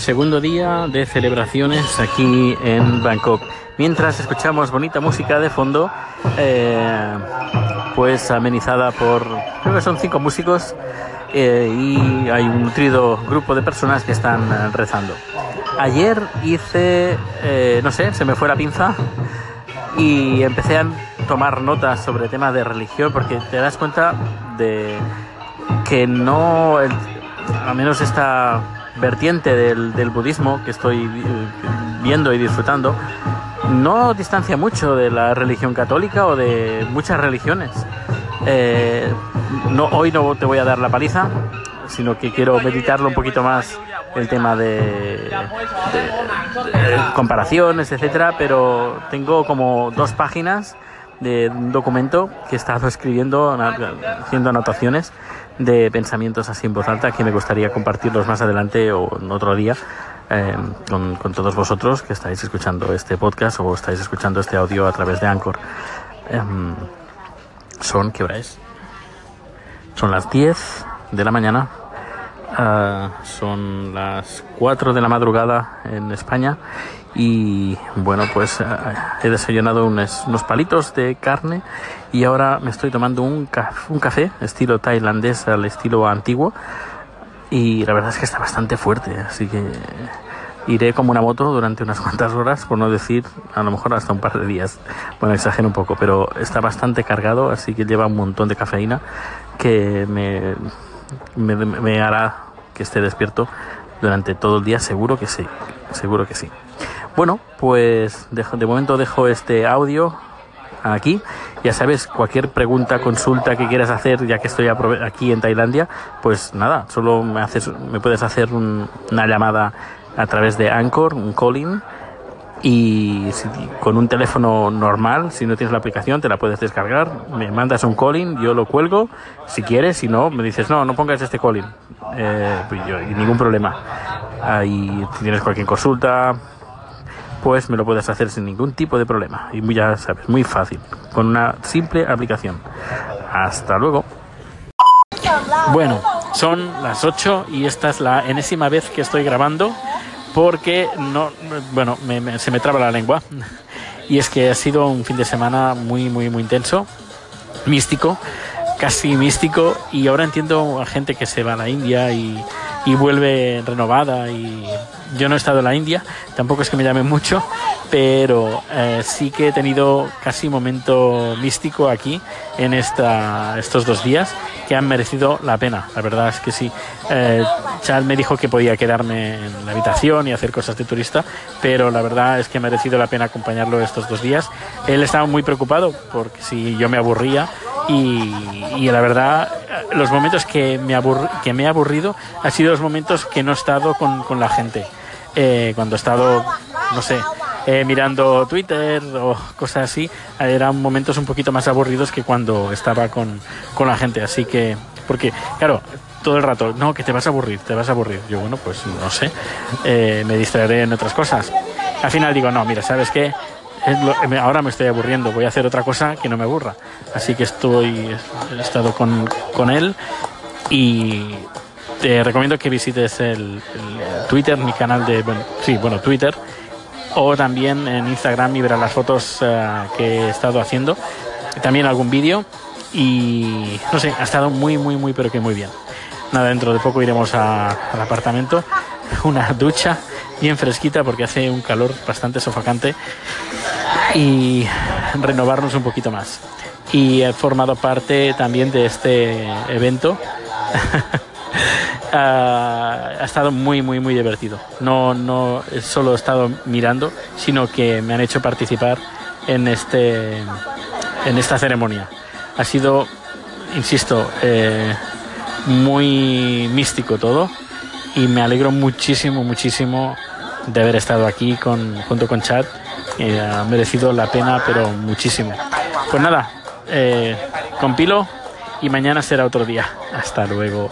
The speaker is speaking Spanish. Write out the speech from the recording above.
segundo día de celebraciones aquí en Bangkok. Mientras escuchamos bonita música de fondo, eh, pues amenizada por, creo que son cinco músicos eh, y hay un nutrido grupo de personas que están eh, rezando. Ayer hice, eh, no sé, se me fue la pinza y empecé a tomar notas sobre temas de religión porque te das cuenta de que no, al menos esta vertiente del, del budismo que estoy eh, viendo y disfrutando, no distancia mucho de la religión católica o de muchas religiones. Eh, no, hoy no te voy a dar la paliza, sino que quiero meditarlo un poquito más el tema de, de- de comparaciones, etcétera, pero tengo como dos páginas de un documento que he estado escribiendo, haciendo anotaciones de pensamientos así en voz alta que me gustaría compartirlos más adelante o en otro día con, con todos vosotros que estáis escuchando este podcast o estáis escuchando este audio a través de Anchor. Em, son, ¿qué hora es? Son las 10 de la mañana. Ah, son las 4 de la madrugada en España. Y bueno, pues ah, he desayunado unos, unos palitos de carne y ahora me estoy tomando un, un café estilo tailandés al estilo antiguo. Y la verdad es que está bastante fuerte, así que iré como una moto durante unas cuantas horas, por no decir a lo mejor hasta un par de días. Bueno, exagero un poco, pero está bastante cargado, así que lleva un montón de cafeína que me, me, me hará que esté despierto durante todo el día, seguro que sí, seguro que sí. Bueno, pues dejo- de momento dejo este audio aquí. Ya sabes, cualquier pregunta, consulta que quieras hacer, ya que estoy aquí en Tailandia, pues nada, solo me, haces, me puedes hacer un- una llamada a través de Anchor, un calling, y si- con un teléfono normal, si no tienes la aplicación, te la puedes descargar, me mandas un calling, yo lo cuelgo, si quieres, si no, me dices, no, no pongas este calling, eh, pues yo, y ningún problema. Ahí, si tienes cualquier consulta, pues me lo puedes hacer sin ningún tipo de problema. Y ya sabes, muy fácil, con una simple aplicación. Hasta luego. Bueno, son las 8 y esta es la enésima vez que estoy grabando porque no, bueno, me- me- se me traba la lengua. Y es que ha sido un fin de semana muy, muy, muy intenso, místico, casi místico. Y ahora entiendo a gente que se va a la India y, y vuelve renovada. Y yo no he estado en la India, tampoco es que me llame mucho, pero eh, sí que he tenido casi momento místico aquí en esta, estos dos días que han merecido la pena. La verdad es que sí. Eh, Chad me dijo que podía quedarme en la habitación y hacer cosas de turista, pero la verdad es que ha merecido la pena acompañarlo estos dos días. Él estaba muy preocupado porque si yo me aburría y, y la verdad los momentos que me, que me he aburrido han sido los momentos que no he estado con, con la gente. Eh, cuando he estado, no sé, eh, mirando Twitter o cosas así, eran momentos un poquito más aburridos que cuando estaba con, con la gente. Así que, porque, claro, todo el rato, no, que te vas a aburrir, te vas a aburrir. Yo, bueno, pues no sé, eh, me distraeré en otras cosas. Al final digo, no, mira, ¿sabes qué? Lo- ahora me estoy aburriendo, voy a hacer otra cosa que no me aburra. Así que estoy, he estado con, con él y te recomiendo que visites el, el Twitter, mi canal de, bueno, sí, bueno, Twitter, o también en Instagram y verás las fotos eh, que he estado haciendo, también algún vídeo y no sé, ha estado muy, muy, muy, pero que muy bien. Nada, dentro de poco iremos a- al apartamento, una ducha bien fresquita porque hace un calor bastante sofocante y renovarnos un poquito más. Y he formado parte también de este evento. Ah, ha estado muy, muy, muy divertido. No, no solo he estado mirando, sino que me han hecho participar en, este, en esta ceremonia. Ha sido, insisto, eh, muy místico todo y me alegro muchísimo, muchísimo de haber estado aquí con, junto con Chad. Ha merecido la pena, pero muchísimo. Pues nada, eh, compilo y mañana será otro día. Hasta luego.